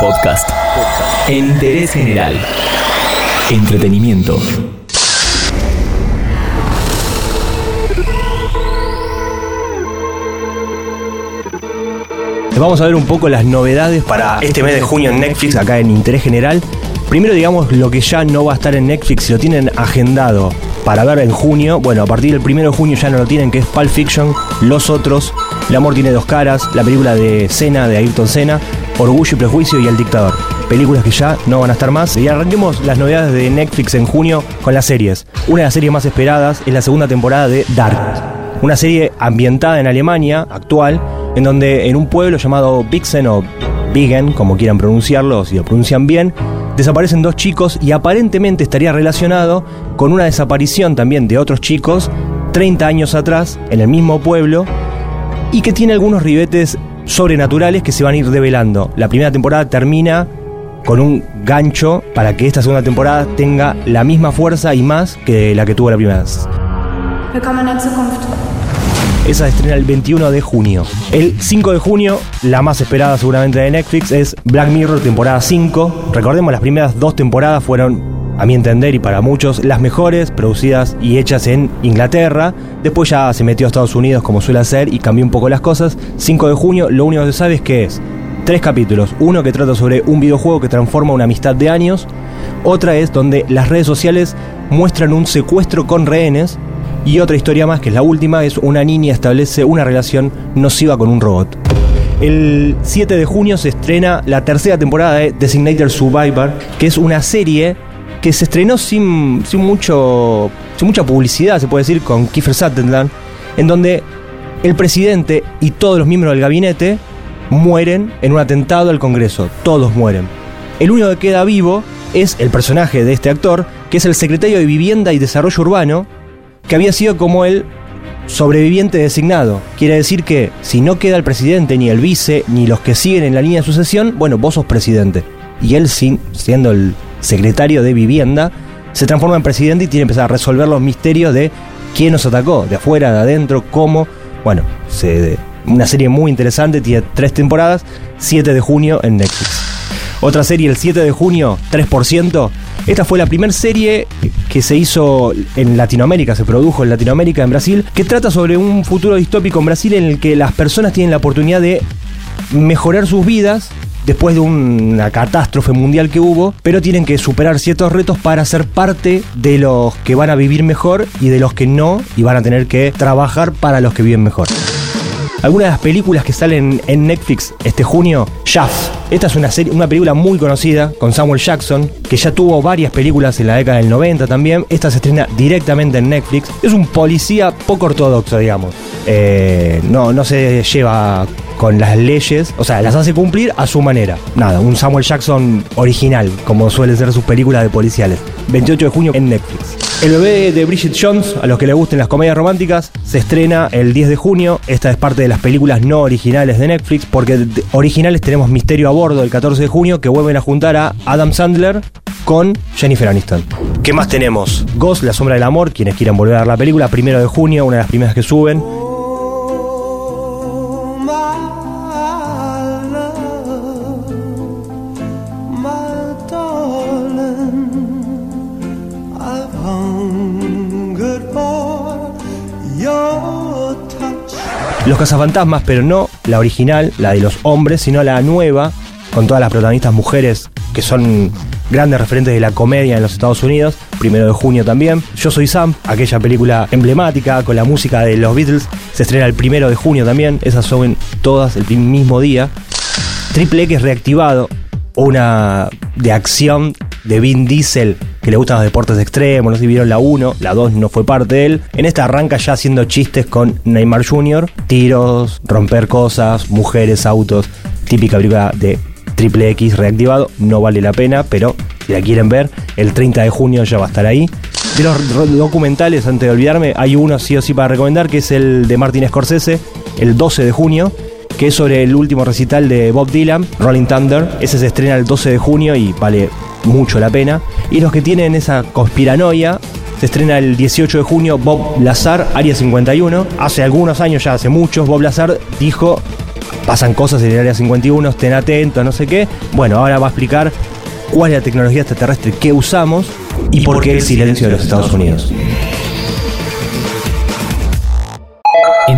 Podcast. Interés general. Entretenimiento. Vamos a ver un poco las novedades para este mes de junio en Netflix, acá en Interés General. Primero digamos lo que ya no va a estar en Netflix, si lo tienen agendado para ver en junio. Bueno, a partir del primero de junio ya no lo tienen, que es Pulp Fiction, Los Otros, El Amor Tiene Dos Caras, la película de Cena, de Ayrton Senna, Orgullo y Prejuicio y El Dictador. Películas que ya no van a estar más. Y arranquemos las novedades de Netflix en junio con las series. Una de las series más esperadas es la segunda temporada de Dark. Una serie ambientada en Alemania, actual, en donde en un pueblo llamado Bixen o Bigen, como quieran pronunciarlo, si lo pronuncian bien, desaparecen dos chicos y aparentemente estaría relacionado con una desaparición también de otros chicos 30 años atrás en el mismo pueblo y que tiene algunos ribetes sobrenaturales que se van a ir develando. La primera temporada termina con un gancho para que esta segunda temporada tenga la misma fuerza y más que la que tuvo la primera. Esa estrena el 21 de junio. El 5 de junio, la más esperada seguramente de Netflix, es Black Mirror temporada 5. Recordemos, las primeras dos temporadas fueron, a mi entender y para muchos, las mejores, producidas y hechas en Inglaterra. Después ya se metió a Estados Unidos como suele hacer y cambió un poco las cosas. 5 de junio, lo único que se sabe es que es tres capítulos. Uno que trata sobre un videojuego que transforma una amistad de años. Otra es donde las redes sociales muestran un secuestro con rehenes y otra historia más, que es la última, es una niña establece una relación nociva con un robot. El 7 de junio se estrena la tercera temporada de Designated Survivor, que es una serie que se estrenó sin, sin, mucho, sin mucha publicidad, se puede decir, con Kiefer Sutherland, en donde el presidente y todos los miembros del gabinete mueren en un atentado al Congreso. Todos mueren. El único que queda vivo es el personaje de este actor, que es el secretario de Vivienda y Desarrollo Urbano, que había sido como el sobreviviente designado. Quiere decir que si no queda el presidente, ni el vice, ni los que siguen en la línea de sucesión, bueno, vos sos presidente. Y él, siendo el secretario de vivienda, se transforma en presidente y tiene que empezar a resolver los misterios de quién nos atacó, de afuera, de adentro, cómo. Bueno, se- una serie muy interesante, tiene tres temporadas, 7 de junio en Netflix. Otra serie el 7 de junio, 3%. Esta fue la primera serie que se hizo en Latinoamérica, se produjo en Latinoamérica, en Brasil, que trata sobre un futuro distópico en Brasil en el que las personas tienen la oportunidad de mejorar sus vidas después de una catástrofe mundial que hubo, pero tienen que superar ciertos retos para ser parte de los que van a vivir mejor y de los que no, y van a tener que trabajar para los que viven mejor. Algunas de las películas que salen en Netflix este junio, Shaft. Esta es una, serie, una película muy conocida con Samuel Jackson, que ya tuvo varias películas en la década del 90 también. Esta se estrena directamente en Netflix. Es un policía poco ortodoxo, digamos. Eh, no, no se lleva con las leyes, o sea, las hace cumplir a su manera. Nada, un Samuel Jackson original, como suelen ser sus películas de policiales. 28 de junio en Netflix. El bebé de Bridget Jones, a los que les gusten las comedias románticas, se estrena el 10 de junio. Esta es parte de las películas no originales de Netflix, porque originales tenemos Misterio a bordo el 14 de junio, que vuelven a juntar a Adam Sandler con Jennifer Aniston. ¿Qué más tenemos? Ghost, La Sombra del Amor, quienes quieran volver a ver la película, primero de junio, una de las primeras que suben. Los cazafantasmas, pero no la original, la de los hombres, sino la nueva, con todas las protagonistas mujeres que son grandes referentes de la comedia en los Estados Unidos. Primero de junio también. Yo soy Sam, aquella película emblemática con la música de los Beatles, se estrena el primero de junio también. Esas son todas el mismo día. Triple X reactivado, una de acción de Vin Diesel que le gustan los deportes extremos, no sé si vieron la 1, la 2 no fue parte de él. En esta arranca ya haciendo chistes con Neymar Jr., tiros, romper cosas, mujeres, autos, típica película de Triple X reactivado, no vale la pena, pero si la quieren ver, el 30 de junio ya va a estar ahí. De los documentales, antes de olvidarme, hay uno sí o sí para recomendar, que es el de Martin Scorsese, el 12 de junio, que es sobre el último recital de Bob Dylan, Rolling Thunder. Ese se estrena el 12 de junio y vale mucho la pena. Y los que tienen esa conspiranoia, se estrena el 18 de junio Bob Lazar, Área 51. Hace algunos años, ya hace muchos, Bob Lazar dijo, pasan cosas en el Área 51, estén atentos, no sé qué. Bueno, ahora va a explicar cuál es la tecnología extraterrestre que usamos y, por qué el silencio de los Estados Unidos.